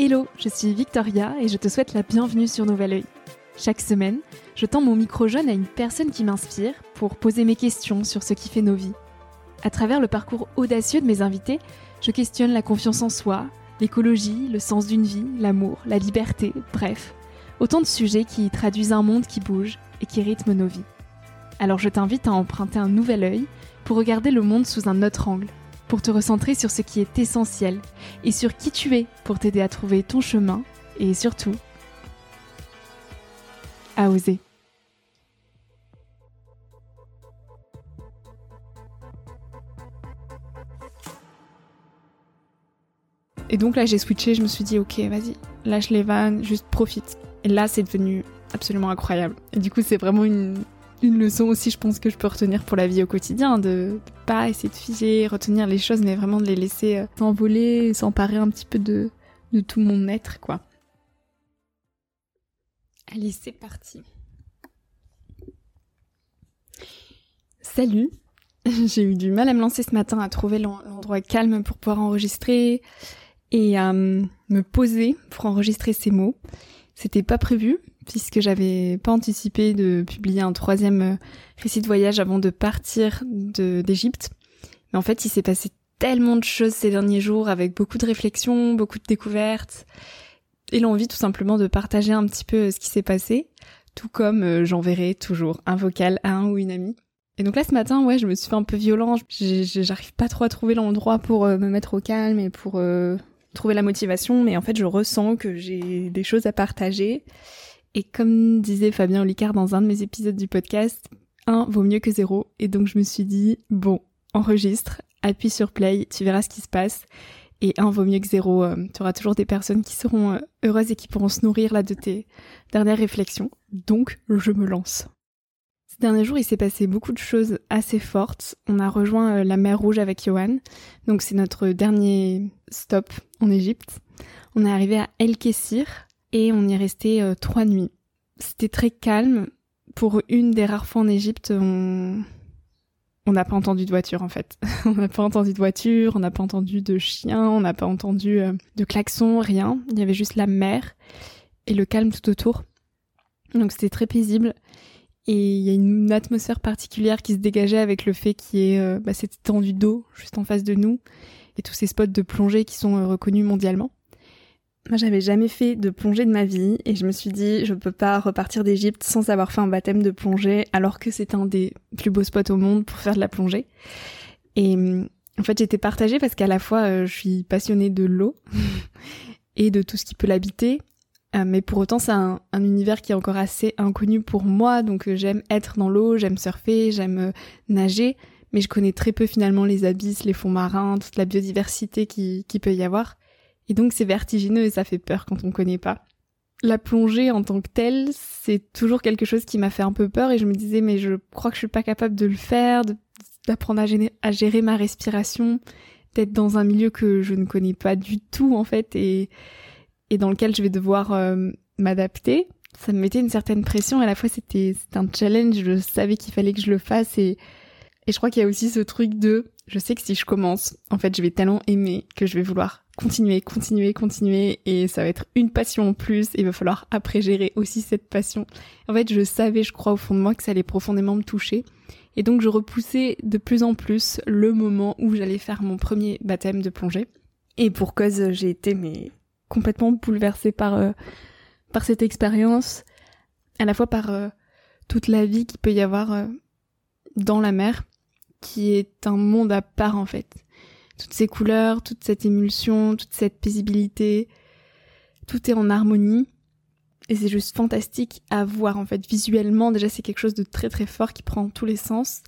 Hello, je suis Victoria et je te souhaite la bienvenue sur Nouvel Oeil. Chaque semaine, je tends mon micro jaune à une personne qui m'inspire pour poser mes questions sur ce qui fait nos vies. À travers le parcours audacieux de mes invités, je questionne la confiance en soi, l'écologie, le sens d'une vie, l'amour, la liberté, bref, autant de sujets qui traduisent un monde qui bouge et qui rythme nos vies. Alors je t'invite à emprunter un nouvel œil pour regarder le monde sous un autre angle pour te recentrer sur ce qui est essentiel et sur qui tu es pour t'aider à trouver ton chemin et surtout à oser. Et donc là j'ai switché, je me suis dit ok vas-y, lâche les vannes, juste profite. Et là c'est devenu absolument incroyable. Et du coup c'est vraiment une, une leçon aussi, je pense que je peux retenir pour la vie au quotidien, de, pas essayer de figer, retenir les choses, mais vraiment de les laisser euh, s'envoler, s'emparer un petit peu de, de tout mon être, quoi. Allez, c'est parti. Salut J'ai eu du mal à me lancer ce matin, à trouver l'endroit calme pour pouvoir enregistrer et à me poser pour enregistrer ces mots. C'était pas prévu, puisque j'avais pas anticipé de publier un troisième euh, récit de voyage avant de partir d'Égypte. Mais en fait, il s'est passé tellement de choses ces derniers jours avec beaucoup de réflexions, beaucoup de découvertes et l'envie tout simplement de partager un petit peu euh, ce qui s'est passé, tout comme euh, j'enverrai toujours un vocal à un ou une amie. Et donc là ce matin, ouais, je me suis fait un peu violent, j'arrive pas trop à trouver l'endroit pour me mettre au calme et pour trouver la motivation, mais en fait je ressens que j'ai des choses à partager et comme disait Fabien Olicard dans un de mes épisodes du podcast, un vaut mieux que zéro. Et donc je me suis dit, bon, enregistre, appuie sur play, tu verras ce qui se passe. Et un vaut mieux que zéro, euh, tu auras toujours des personnes qui seront euh, heureuses et qui pourront se nourrir là de tes dernières réflexions. Donc je me lance. Ces derniers jours, il s'est passé beaucoup de choses assez fortes. On a rejoint euh, la mer Rouge avec Johan. Donc c'est notre dernier stop en Égypte. On est arrivé à El Kessir, et on y est resté euh, trois nuits. C'était très calme. Pour une des rares fois en Égypte, on n'a pas entendu de voiture en fait. on n'a pas entendu de voiture, on n'a pas entendu de chien, on n'a pas entendu euh, de klaxon, rien. Il y avait juste la mer et le calme tout autour. Donc c'était très paisible. Et il y a une atmosphère particulière qui se dégageait avec le fait qu'il y ait euh, bah, cette étendue d'eau juste en face de nous et tous ces spots de plongée qui sont reconnus mondialement. Moi, j'avais jamais fait de plongée de ma vie et je me suis dit, je peux pas repartir d'Égypte sans avoir fait un baptême de plongée alors que c'est un des plus beaux spots au monde pour faire de la plongée. Et en fait, j'étais partagée parce qu'à la fois, euh, je suis passionnée de l'eau et de tout ce qui peut l'habiter. Euh, mais pour autant, c'est un, univers qui est encore assez inconnu pour moi. Donc, euh, j'aime être dans l'eau, j'aime surfer, j'aime nager. Mais je connais très peu finalement les abysses, les fonds marins, toute la biodiversité qui, qui peut y avoir. Et donc c'est vertigineux et ça fait peur quand on connaît pas. La plongée en tant que telle, c'est toujours quelque chose qui m'a fait un peu peur et je me disais mais je crois que je suis pas capable de le faire, d'apprendre à, gérer ma respiration, d'être dans un milieu que je ne connais pas du tout en fait et, dans lequel je vais devoir euh, m'adapter. Ça me mettait une certaine pression et à la fois c'était un challenge, je savais qu'il fallait que je le fasse et je crois qu'il y a aussi ce truc de je sais que si je commence, en fait je vais tellement aimer que je vais vouloir continuer, continuer, continuer et ça va être une passion en plus et il va falloir après gérer aussi cette passion. En fait, je savais, je crois au fond de moi que ça allait profondément me toucher et donc je repoussais de plus en plus le moment où j'allais faire mon premier baptême de plongée. Et pour cause, j'ai été mais complètement bouleversée par euh, par cette expérience, à la fois par euh, toute la vie qu'il peut y avoir euh, dans la mer, qui est un monde à part en fait toutes ces couleurs, toute cette émulsion, toute cette paisibilité, tout est en harmonie. Et c'est juste fantastique à voir en fait visuellement. Déjà c'est quelque chose de très très fort qui prend tous les sens.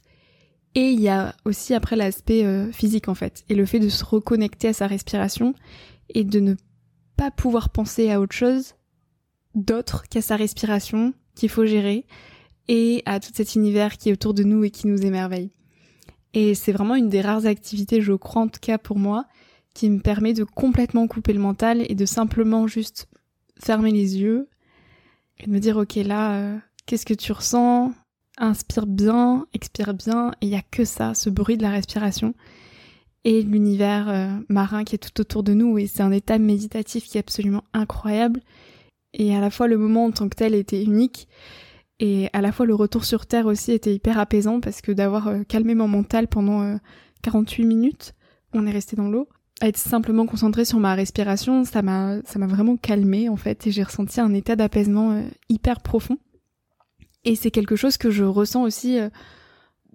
Et il y a aussi après l'aspect euh, physique en fait. Et le fait de se reconnecter à sa respiration et de ne pas pouvoir penser à autre chose d'autre qu'à sa respiration qu'il faut gérer et à tout cet univers qui est autour de nous et qui nous émerveille. Et c'est vraiment une des rares activités, je crois en tout cas pour moi, qui me permet de complètement couper le mental et de simplement juste fermer les yeux et de me dire ok là, euh, qu'est-ce que tu ressens? Inspire bien, expire bien, et il y a que ça, ce bruit de la respiration. et l'univers euh, marin qui est tout autour de nous. Et c'est un état méditatif qui est absolument incroyable. Et à la fois le moment en tant que tel était unique, et à la fois le retour sur Terre aussi était hyper apaisant parce que d'avoir euh, calmé mon mental pendant 48 minutes, on est resté dans l'eau, à être simplement concentré sur ma respiration, ça m'a ça m'a vraiment calmé en fait et j'ai ressenti un état d'apaisement hyper profond. Et c'est quelque chose que je ressens aussi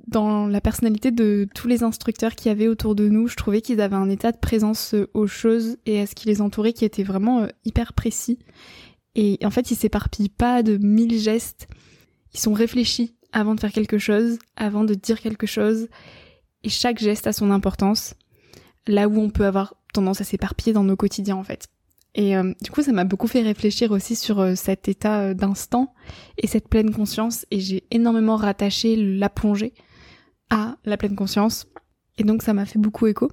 dans la personnalité de tous les instructeurs qui avaient autour de nous. Je trouvais qu'ils avaient un état de présence euh, aux choses et à ce qui les entourait qui était vraiment euh, hyper précis. Et en fait, ils s'éparpillent pas de mille gestes. Ils sont réfléchis avant de faire quelque chose, avant de dire quelque chose. Et chaque geste a son importance. Là où on peut avoir tendance à s'éparpiller dans nos quotidiens, en fait. Et euh, du coup, ça m'a beaucoup fait réfléchir aussi sur euh, cet état euh, d'instant et cette pleine conscience. Et j'ai énormément rattaché la plongée à la pleine conscience. Et donc, ça m'a fait beaucoup écho.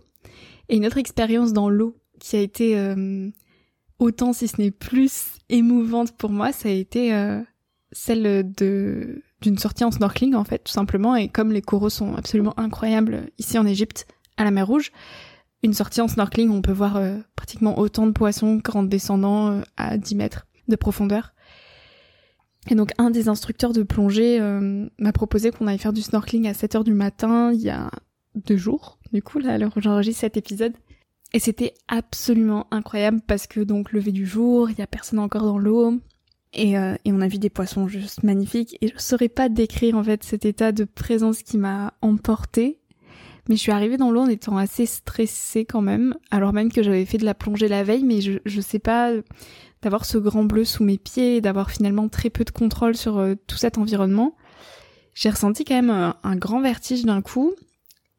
Et une autre expérience dans l'eau qui a été autant, si ce n'est plus, émouvante pour moi, ça a été celle de d'une sortie en snorkeling en fait, tout simplement. Et comme les coraux sont absolument incroyables ici en Égypte, à la mer Rouge, une sortie en snorkeling, on peut voir euh, pratiquement autant de poissons qu'en descendant euh, à 10 mètres de profondeur. Et donc un des instructeurs de plongée euh, m'a proposé qu'on aille faire du snorkeling à 7 heures du matin il y a deux jours, du coup là alors j'enregistre cet épisode. Et c'était absolument incroyable parce que donc lever du jour, il y a personne encore dans l'eau. Et, et on a vu des poissons juste magnifiques. Et je saurais pas décrire en fait cet état de présence qui m'a emporté mais je suis arrivée dans l'eau en étant assez stressée quand même, alors même que j'avais fait de la plongée la veille, mais je, je sais pas, d'avoir ce grand bleu sous mes pieds, d'avoir finalement très peu de contrôle sur euh, tout cet environnement. J'ai ressenti quand même un, un grand vertige d'un coup,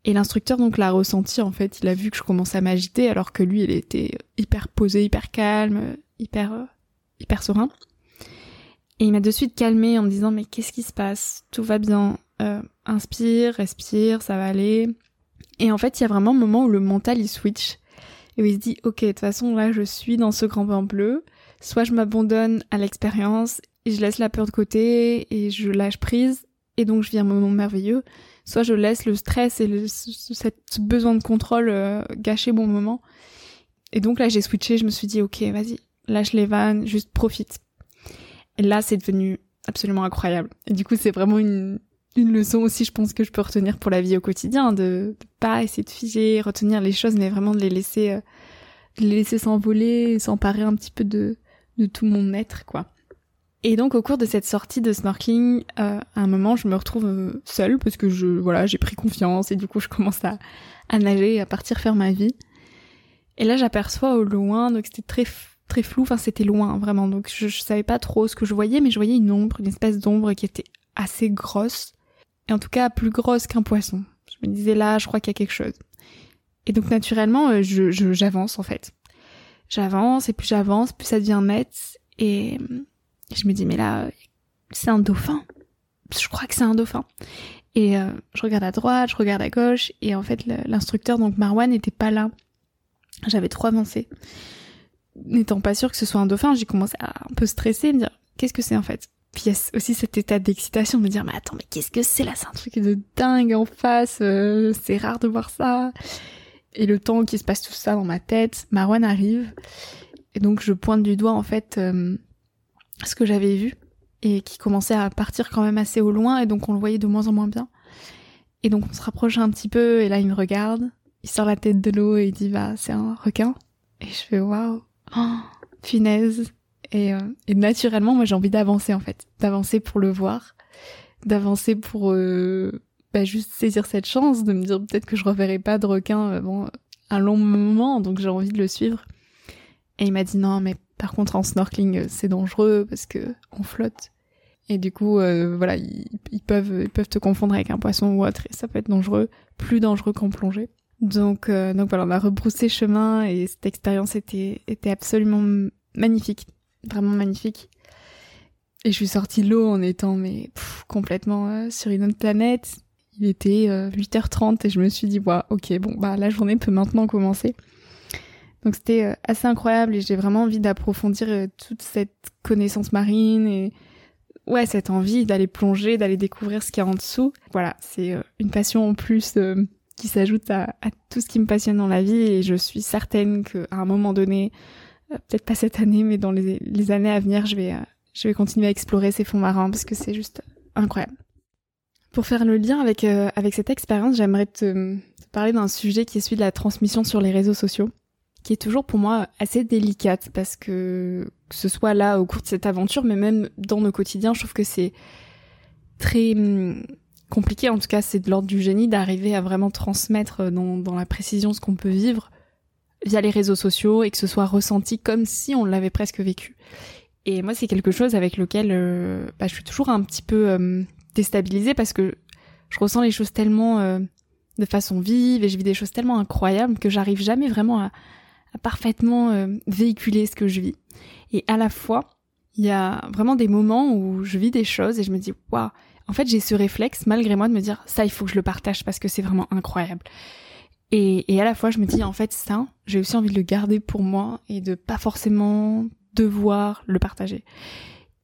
et l'instructeur donc l'a ressenti en fait, il a vu que je commençais à m'agiter alors que lui il était hyper posé, hyper calme, hyper euh, hyper serein. Et il m'a de suite calmé en me disant mais qu'est-ce qui se passe? Tout va bien. Euh, inspire, respire, ça va aller. Et en fait, il y a vraiment un moment où le mental il switch et où il se dit ok, de toute façon là je suis dans ce grand bain bleu, soit je m'abandonne à l'expérience et je laisse la peur de côté et je lâche prise et donc je vis un moment merveilleux, soit je laisse le stress et le, ce besoin de contrôle euh, gâcher mon moment. Et donc là j'ai switché, je me suis dit ok vas-y, lâche les vannes, juste profite. Et là c'est devenu absolument incroyable. Et du coup c'est vraiment une, une leçon aussi, je pense que je peux retenir pour la vie au quotidien, de, de pas essayer de figer, retenir les choses, mais vraiment de les laisser, euh, de les laisser s'envoler, s'emparer un petit peu de, de tout mon être, quoi. Et donc au cours de cette sortie de snorkeling, euh, à un moment, je me retrouve euh, seule parce que je, voilà, j'ai pris confiance et du coup, je commence à, à nager, à partir faire ma vie. Et là, j'aperçois au loin, donc c'était très très flou, enfin c'était loin vraiment, donc je, je savais pas trop ce que je voyais, mais je voyais une ombre, une espèce d'ombre qui était assez grosse et en tout cas plus grosse qu'un poisson. Je me disais là, je crois qu'il y a quelque chose. Et donc naturellement, euh, je j'avance en fait. J'avance et plus j'avance, plus ça devient net. Et je me dis mais là, c'est un dauphin. Je crois que c'est un dauphin. Et euh, je regarde à droite, je regarde à gauche, et en fait l'instructeur donc Marwan n'était pas là. J'avais trop avancé. N'étant pas sûr que ce soit un dauphin, j'ai commencé à un peu stresser, me dire qu'est-ce que c'est en fait? Puis il y a aussi cet état d'excitation de me dire mais attends mais qu'est-ce que c'est là? C'est un truc de dingue en face euh, c'est rare de voir ça. Et le temps qui se passe tout ça dans ma tête Marwan arrive. Et donc je pointe du doigt en fait euh, ce que j'avais vu et qui commençait à partir quand même assez au loin et donc on le voyait de moins en moins bien. Et donc on se rapproche un petit peu et là il me regarde. Il sort la tête de l'eau et il dit bah c'est un requin. Et je fais waouh oh, finesse et, euh, et naturellement, moi, j'ai envie d'avancer en fait, d'avancer pour le voir, d'avancer pour euh, bah, juste saisir cette chance, de me dire peut-être que je reverrai pas de requin euh, bon un long moment, donc j'ai envie de le suivre. Et il m'a dit non, mais par contre en snorkeling c'est dangereux parce que on flotte. Et du coup, voilà, ils, ils, peuvent ils peuvent te confondre avec un poisson ou autre, et ça peut être dangereux, plus dangereux qu'en plongée. Donc, donc voilà, on a rebroussé chemin et cette expérience était était absolument magnifique vraiment magnifique. Et je suis sortie de l'eau en étant mais complètement euh, sur une autre planète. Il était 8h30 euh, et je me suis dit ouais, ok bon bah la journée peut maintenant commencer. Donc c'était euh, assez incroyable et j'ai vraiment envie d'approfondir toute cette connaissance marine et ouais cette envie d'aller plonger, d'aller découvrir ce qu'il y a en dessous. Voilà, c'est une passion en plus qui s'ajoute à, tout ce qui me passionne dans la vie et je suis certaine qu'à un moment donné, euh, peut-être pas cette année, mais dans les, années à venir, je vais, euh, je vais continuer à explorer ces fonds marins parce que c'est juste incroyable. Pour faire le lien avec, euh, avec cette expérience, j'aimerais te, te parler d'un sujet qui est celui de la transmission sur les réseaux sociaux, qui est toujours pour moi assez délicate parce que que ce soit là au cours de cette aventure, mais même dans nos quotidiens, je trouve que c'est très hum, compliqué, en tout cas c'est de l'ordre du génie d'arriver à vraiment transmettre euh, dans, la précision ce qu'on peut vivre via les réseaux sociaux et que ce soit ressenti comme si on l'avait presque vécu. Et moi c'est quelque chose avec lequel euh, bah, je suis toujours un petit peu euh, déstabilisée parce que je ressens les choses tellement de façon vive et je vis des choses tellement incroyables que j'arrive jamais vraiment à, parfaitement véhiculer ce que je vis. Et à la fois, il y a vraiment des moments où je vis des choses et je me dis waouh en fait, j'ai ce réflexe, malgré moi, de me dire, ça, il faut que je le partage parce que c'est vraiment incroyable. Et, et, à la fois, je me dis, en fait, ça, j'ai aussi envie de le garder pour moi et de pas forcément devoir le partager.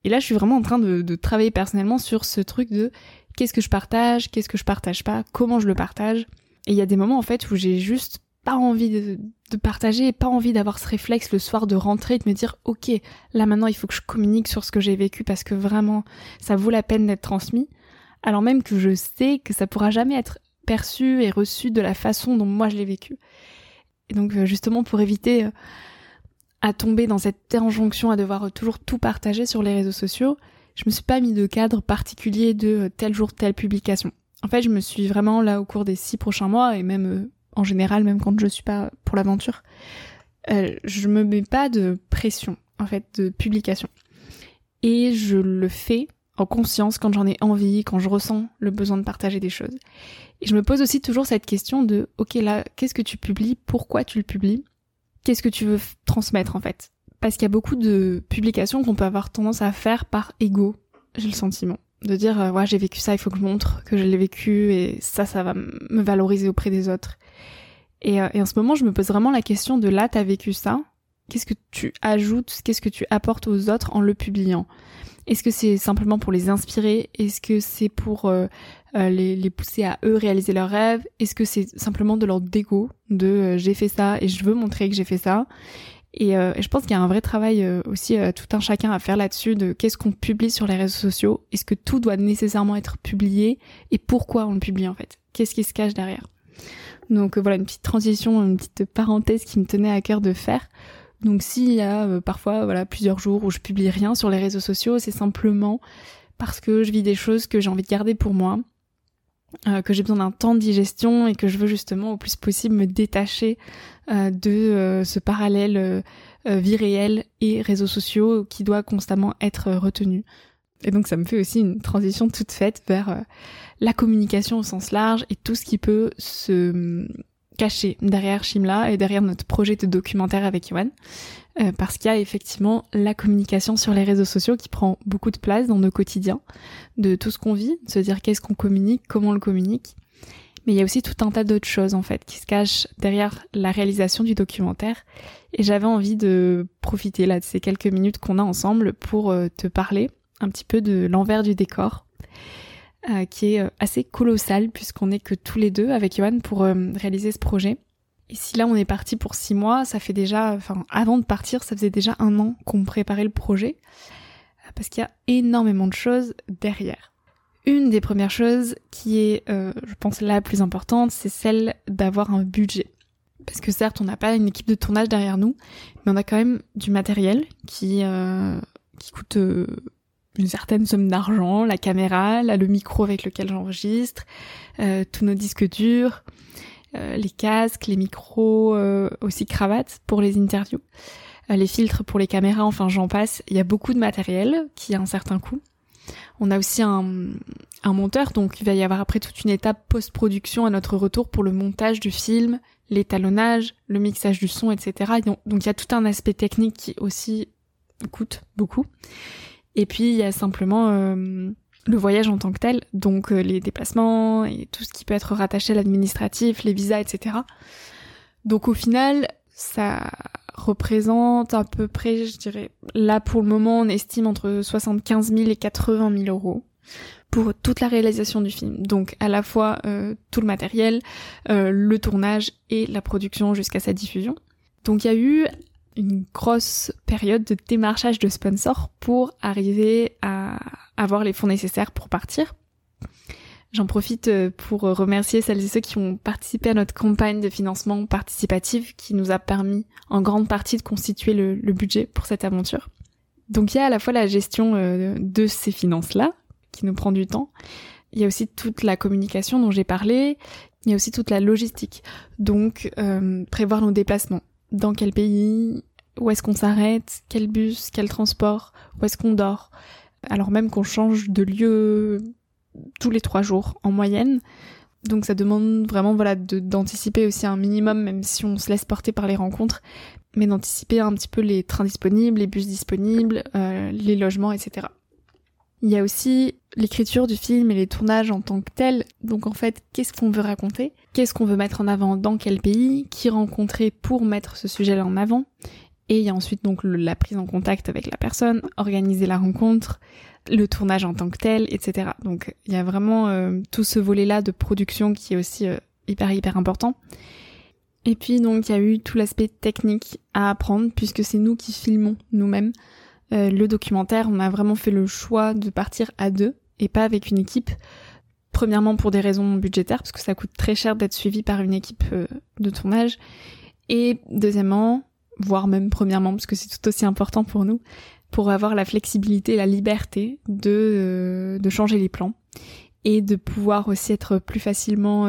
Et là, je suis vraiment en train de, de travailler personnellement sur ce truc de qu'est-ce que je partage, qu'est-ce que je partage pas, comment je le partage. Et il y a des moments, en fait, où j'ai juste pas envie de, de partager, pas envie d'avoir ce réflexe le soir de rentrer et de me dire ok là maintenant il faut que je communique sur ce que j'ai vécu parce que vraiment ça vaut la peine d'être transmis alors même que je sais que ça pourra jamais être perçu et reçu de la façon dont moi je l'ai vécu. Et donc euh, justement pour éviter euh, à tomber dans cette injonction à devoir toujours tout partager sur les réseaux sociaux, je me suis pas mis de cadre particulier de euh, tel jour telle publication. En fait, je me suis vraiment là au cours des six prochains mois et même en général, même quand je suis pas pour l'aventure, euh, je me mets pas de pression en fait de publication et je le fais en conscience quand j'en ai envie, quand je ressens le besoin de partager des choses. Et je me pose aussi toujours cette question de ok là, qu'est-ce que tu publies, pourquoi tu le publies, qu'est-ce que tu veux transmettre en fait? Parce qu'il y a beaucoup de publications qu'on peut avoir tendance à faire par ego, j'ai le sentiment de dire euh, ouais j'ai vécu ça il faut que je montre que je l'ai vécu et ça ça va me valoriser auprès des autres. Et, euh, et, en ce moment je me pose vraiment la question de là t'as vécu ça qu'est-ce que tu ajoutes qu'est-ce que tu apportes aux autres en le publiant? Est-ce que c'est simplement pour les inspirer? Est-ce que c'est pour euh, les, les, pousser à eux réaliser leurs rêves? Est-ce que c'est simplement de leur dégo de j'ai fait ça et je veux montrer que j'ai fait ça? Euh, et, je pense qu'il y a un vrai travail euh, aussi euh, tout un chacun à faire là-dessus de qu'est-ce qu'on publie sur les réseaux sociaux. Est-ce que tout doit nécessairement être publié et pourquoi on le publie en fait? Qu'est-ce qui se cache derrière? Donc voilà une petite transition, une petite parenthèse qui me tenait à cœur de faire. Donc s'il y a parfois voilà plusieurs jours où je publie rien sur les réseaux sociaux, c'est simplement parce que je vis des choses que j'ai envie de garder pour moi euh, que j'ai besoin d'un temps de digestion et que je veux justement au plus possible me détacher euh, de euh, ce parallèle vie réelle et réseaux sociaux qui doit constamment être retenu. Et donc ça me fait aussi une transition toute faite vers la communication au sens large et tout ce qui peut se caché derrière Shimla et derrière notre projet de documentaire avec Yoann. Euh, parce qu'il y a effectivement la communication sur les réseaux sociaux qui prend beaucoup de place dans nos quotidiens, de tout ce qu'on vit, de se dire qu'est-ce qu'on communique, comment on le communique. Mais il y a aussi tout un tas d'autres choses en fait qui se cachent derrière la réalisation du documentaire. Et j'avais envie de profiter là de ces quelques minutes qu'on a ensemble pour euh, te parler un petit peu de l'envers du décor euh, qui est euh, assez colossal puisqu'on n'est que tous les deux avec Johan pour euh, réaliser ce projet. Et si là on est parti pour six mois, ça fait déjà, enfin avant de partir, ça faisait déjà un an qu'on préparait le projet parce qu'il y a énormément de choses derrière. Une des premières choses qui est, je pense, la plus importante, c'est celle d'avoir un budget. Parce que certes, on n'a pas une équipe de tournage derrière nous, mais on a quand même du matériel qui qui coûte une certaine somme d'argent, la caméra, le micro avec lequel j'enregistre, euh, tous nos disques durs, euh, les casques, les micros, euh, aussi cravates pour les interviews, les filtres pour les caméras, enfin j'en passe. Il y a beaucoup de matériel qui a un certain coût. On a aussi un, un monteur, donc il va y avoir après toute une étape post-production à notre retour pour le montage du film, l'étalonnage, le mixage du son, etc. Donc il y a tout un aspect technique qui aussi coûte beaucoup. Et puis il y a simplement euh, le voyage en tant que tel, donc euh, les déplacements et tout ce qui peut être rattaché à l'administratif, les visas, etc. Donc au final, ça représente à peu près, je dirais, là pour le moment, on estime entre 75 000 et 80 000 euros pour toute la réalisation du film. Donc à la fois euh, tout le matériel, euh, le tournage et la production jusqu'à sa diffusion. Donc il y a eu une grosse période de démarchage de sponsors pour arriver à avoir les fonds nécessaires pour partir. J'en profite euh, pour remercier celles et ceux qui ont participé à notre campagne de financement participatif qui nous a permis en grande partie de constituer le, budget pour cette aventure. Donc il y a à la fois la gestion de ces finances-là, qui nous prend du temps. Il y a aussi toute la communication dont j'ai parlé. Il y a aussi toute la logistique. Donc, euh, prévoir nos déplacements. Dans quel pays Où est-ce qu'on s'arrête Quel bus Quel transport Où est-ce qu'on dort Alors même qu'on change de lieu tous les trois jours en moyenne. Donc ça demande vraiment voilà d'anticiper aussi un minimum, même si on se laisse porter par les rencontres, mais d'anticiper un petit peu les trains disponibles, les bus disponibles, euh, les logements, etc. Il y a aussi l'écriture du film et les tournages en tant que tels. Donc en fait, qu'est-ce qu'on veut raconter? Qu'est-ce qu'on veut mettre en avant dans quel pays? Qui rencontrer pour mettre ce sujet-là en avant? Et il y a ensuite donc la prise en contact avec la personne, organiser la rencontre, le tournage en tant que tel, etc. Donc il y a vraiment euh, tout ce volet-là de production qui est aussi euh, hyper hyper important. Et puis donc il y a eu tout l'aspect technique à apprendre puisque c'est nous qui filmons nous-mêmes. Euh, le documentaire, on a vraiment fait le choix de partir à deux et pas avec une équipe. Premièrement pour des raisons budgétaires, parce que ça coûte très cher d'être suivi par une équipe euh, de tournage. Et deuxièmement, voire même premièrement, parce que c'est tout aussi important pour nous, pour avoir la flexibilité la liberté de, euh, de changer les plans et de pouvoir aussi être plus facilement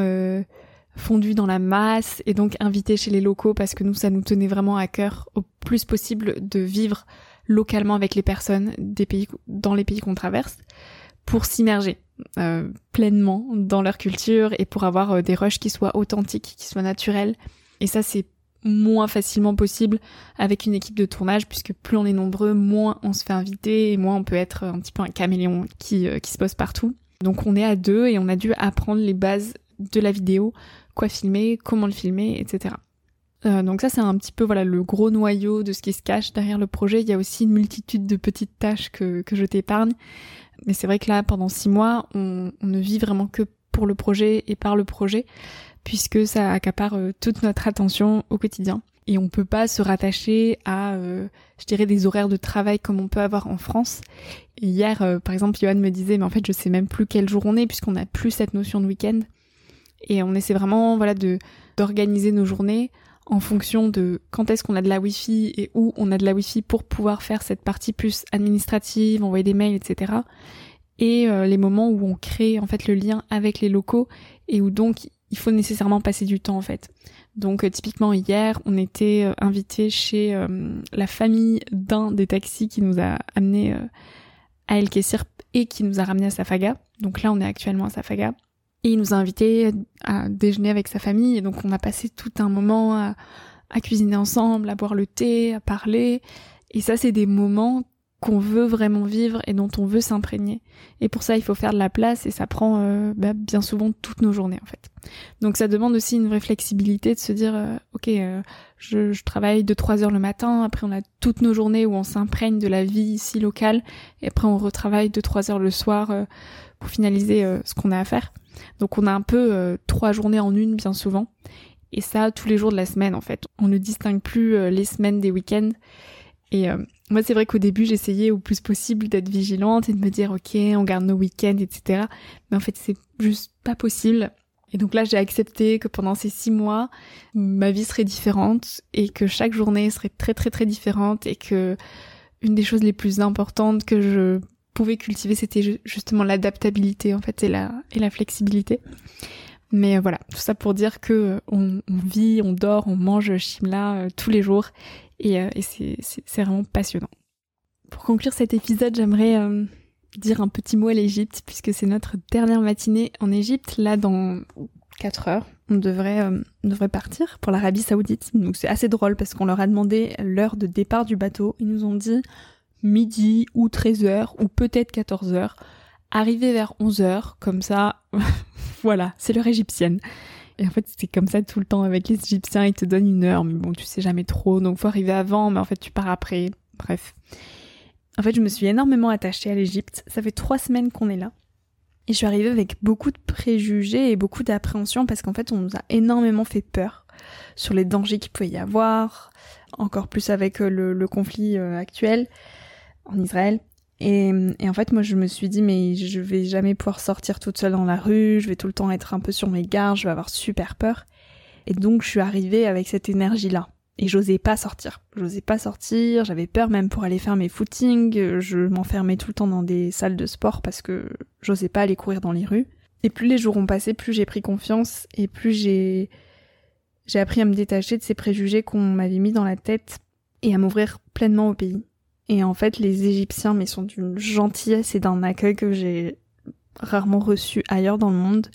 fondu dans la masse et donc invité chez les locaux parce que nous, ça nous tenait vraiment à cœur au plus possible de vivre localement avec les personnes des pays, dans les pays qu'on traverse pour s'immerger euh, pleinement dans leur culture et pour avoir euh, des rushs qui soient authentiques, qui soient naturels. Et ça, c'est moins facilement possible avec une équipe de tournage puisque plus on est nombreux, moins on se fait inviter et moins on peut être un petit peu un caméléon qui, euh, qui se pose partout. Donc on est à deux et on a dû apprendre les bases de la vidéo, quoi filmer, comment le filmer, etc. Euh, donc ça c'est un petit peu voilà le gros noyau de ce qui se cache derrière le projet. Il y a aussi une multitude de petites tâches que, que je t'épargne. Mais c'est vrai que là pendant six mois on, on, ne vit vraiment que pour le projet et par le projet puisque ça accapare euh, toute notre attention au quotidien. Et on peut pas se rattacher à, euh, je dirais, des horaires de travail comme on peut avoir en France. hier, euh, par exemple, Johan me disait, mais en fait, je sais même plus quel jour on est puisqu'on n'a plus cette notion de week-end. Et on essaie vraiment, voilà, de d'organiser nos journées en fonction de quand est-ce qu'on a de la Wi-Fi et où on a de la Wi-Fi pour pouvoir faire cette partie plus administrative, envoyer des mails, etc. Et euh, les moments où on crée en fait le lien avec les locaux et où donc il faut nécessairement passer du temps en fait. Donc euh, typiquement hier, on était euh, invité chez la famille d'un des taxis qui nous a amené à El Kessir et qui nous a ramené à Safaga. Donc là, on est actuellement à Safaga. Et il nous a invités à déjeuner avec sa famille. Et donc on a passé tout un moment à, à cuisiner ensemble, à boire le thé, à parler. Et ça, c'est des moments qu'on veut vraiment vivre et dont on veut s'imprégner. Et pour ça, il faut faire de la place et ça prend euh, bah, bien souvent toutes nos journées en fait. Donc ça demande aussi une vraie flexibilité de se dire, euh, ok, euh, je, je, travaille de 3 heures le matin, après on a toutes nos journées où on s'imprègne de la vie ici locale, et après on retravaille de 3 heures le soir pour finaliser ce qu'on a à faire. Donc on a un peu trois journées en une bien souvent. Et ça tous les jours de la semaine en fait. On ne distingue plus les semaines des week-ends. Et moi c'est vrai qu'au début j'essayais au plus possible d'être vigilante et de me dire ok on garde nos week-ends etc. Mais en fait c'est juste pas possible. Et donc là j'ai accepté que pendant ces six mois ma vie serait différente et que chaque journée serait très très très différente et que une des choses les plus importantes que je pouvait cultiver, c'était justement l'adaptabilité en fait et la, et la flexibilité. Mais euh, voilà, tout ça pour dire que euh, on, vit, on dort, on mange Shimla euh, tous les jours et, et c'est vraiment passionnant. Pour conclure cet épisode, j'aimerais dire un petit mot à l'Égypte puisque c'est notre dernière matinée en Égypte. Là, dans 4 heures, on devrait, on devrait partir pour l'Arabie Saoudite. Donc c'est assez drôle parce qu'on leur a demandé l'heure de départ du bateau. Ils nous ont dit midi ou 13h ou peut-être 14h, arriver vers 11h, comme ça, voilà, c'est l'heure égyptienne. Et en fait, c'est comme ça tout le temps avec les Égyptiens, ils te donnent une heure, mais bon, tu sais jamais trop, donc faut arriver avant, mais en fait, tu pars après. Bref. En fait, je me suis énormément attachée à l'Égypte. Ça fait trois semaines qu'on est là. Et je suis arrivée avec beaucoup de préjugés et beaucoup d'appréhension parce qu'en fait on nous a énormément fait peur sur les dangers qu'il pouvait y avoir, encore plus avec euh, le, conflit euh, actuel en Israël. Et, en fait, moi, je me suis dit, mais je vais jamais pouvoir sortir toute seule dans la rue, je vais tout le temps être un peu sur mes gardes, je vais avoir super peur. Et donc, je suis arrivée avec cette énergie-là. Et j'osais pas sortir. J'osais pas sortir, j'avais peur même pour aller faire mes footings, je m'enfermais tout le temps dans des salles de sport parce que j'osais pas aller courir dans les rues. Et plus les jours ont passé, plus j'ai pris confiance et plus j'ai j'ai appris à me détacher de ces préjugés qu'on m'avait mis dans la tête et à m'ouvrir pleinement au pays. Et en fait, les Égyptiens, mais sont d'une gentillesse et d'un accueil que j'ai rarement reçu ailleurs dans le monde.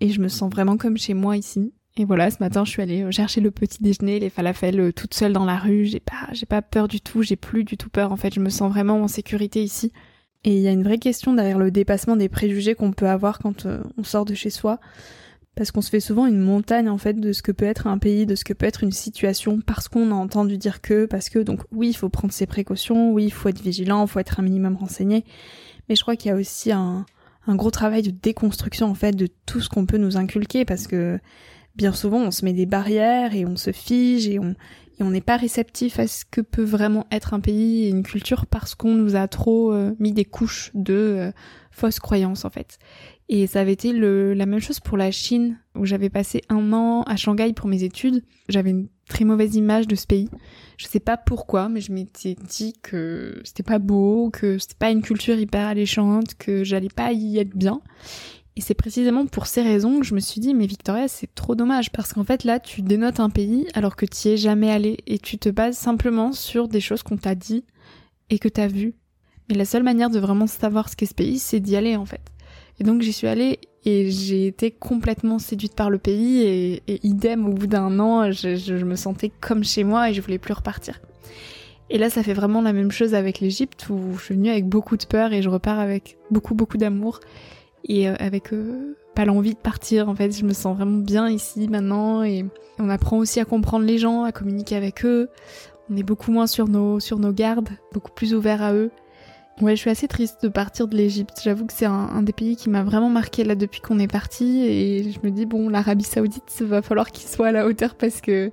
Et je me sens vraiment comme chez moi ici. Et voilà, ce matin, je suis allée euh, chercher le petit déjeuner, les falafels, euh, toute seule dans la rue. J'ai pas, j'ai pas peur du tout, j'ai plus du tout peur. En fait, je me sens vraiment en sécurité ici. Et il y a une vraie question derrière le dépassement des préjugés qu'on peut avoir quand euh, on sort de chez soi parce qu'on se fait souvent une montagne en fait de ce que peut être un pays, de ce que peut être une situation parce qu'on a entendu dire que, parce que donc oui, il faut prendre ses précautions, oui, il faut être vigilant, il faut être un minimum renseigné, mais je crois qu'il y a aussi un, gros travail de déconstruction en fait de tout ce qu'on peut nous inculquer parce que bien souvent on se met des barrières et on se fige et on et on n'est pas réceptif à ce que peut vraiment être un pays et une culture parce qu'on nous a trop euh, mis des couches de euh, fausses croyances en fait. Et ça avait été le, la même chose pour la Chine, où j'avais passé un an à Shanghai pour mes études. J'avais une très mauvaise image de ce pays. Je sais pas pourquoi, mais je m'étais dit que c'était pas beau, que c'était pas une culture hyper alléchante, que j'allais pas y être bien. Et c'est précisément pour ces raisons que je me suis dit, mais Victoria, c'est trop dommage, parce qu'en fait là, tu dénotes un pays alors que tu y es jamais allé, et tu te bases simplement sur des choses qu'on t'a dit et que t'as vu. Mais la seule manière de vraiment savoir ce qu'est ce pays, c'est d'y aller en fait. Et donc j'y suis allée et j'ai été complètement séduite par le pays et, idem au bout d'un an, je, me sentais comme chez moi et je voulais plus repartir. Et là, ça fait vraiment la même chose avec l'Égypte où je suis venue avec beaucoup de peur et je repars avec beaucoup beaucoup d'amour et euh, avec euh, pas l'envie de partir. En fait, je me sens vraiment bien ici maintenant et on apprend aussi à comprendre les gens, à communiquer avec eux. On est beaucoup moins sur nos sur nos gardes, beaucoup plus ouvert à eux. Ouais, je suis assez triste de partir de l'Égypte. J'avoue que c'est un, des pays qui m'a vraiment marqué là depuis qu'on est parti et je me dis bon, l'Arabie Saoudite, va falloir qu'il soit à la hauteur parce que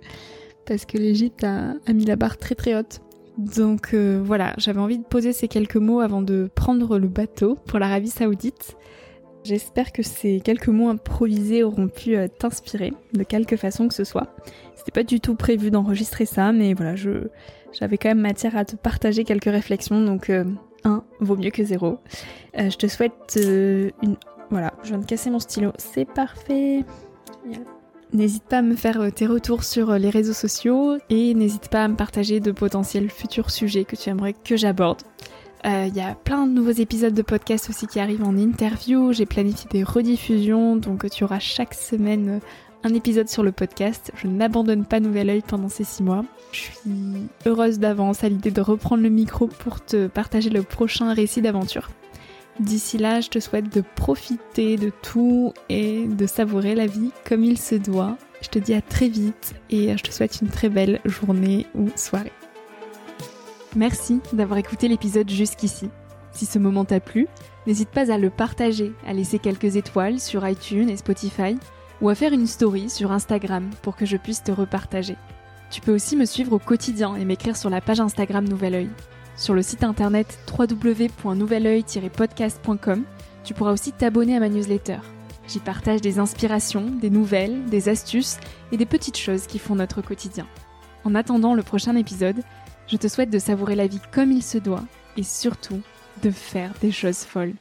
parce que l'Égypte a, mis la barre très très haute. Donc euh, voilà, j'avais envie de poser ces quelques mots avant de prendre le bateau pour l'Arabie Saoudite. J'espère que ces quelques mots improvisés auront pu euh, t'inspirer de quelque façon que ce soit. C'était pas du tout prévu d'enregistrer ça, mais voilà, j'avais quand même matière à te partager quelques réflexions, donc euh, vaut mieux que 0. Euh, je te souhaite euh, une... Voilà, je viens de casser mon stylo, c'est parfait. N'hésite pas à me faire euh, tes retours sur les réseaux sociaux et n'hésite pas à me partager de potentiels futurs sujets que tu aimerais que j'aborde. Il y a plein de nouveaux épisodes de podcast aussi qui arrivent en interview. J'ai planifié des rediffusions, donc tu auras chaque semaine un épisode sur le podcast. Je n'abandonne pas Nouvel Oeil pendant ces six mois. Je suis heureuse d'avance à l'idée de reprendre le micro pour te partager le prochain récit d'aventure. D'ici là, je te souhaite de profiter de tout et de savourer la vie comme il se doit. Je te dis à très vite et je te souhaite une très belle journée ou soirée. Merci d'avoir écouté l'épisode jusqu'ici. Si ce moment t'a plu, n'hésite pas à le partager, à laisser quelques étoiles sur iTunes et Spotify ou à faire une story sur Instagram pour que je puisse te repartager. Tu peux aussi me suivre au quotidien et m'écrire sur la page Instagram Nouvel Oeil. Sur le site internet www.nouveloeil-podcast.com, tu pourras aussi t'abonner à ma newsletter. J'y partage des inspirations, des nouvelles, des astuces et des petites choses qui font notre quotidien. En attendant le prochain épisode, je te souhaite de savourer la vie comme il se doit et surtout de faire des choses folles.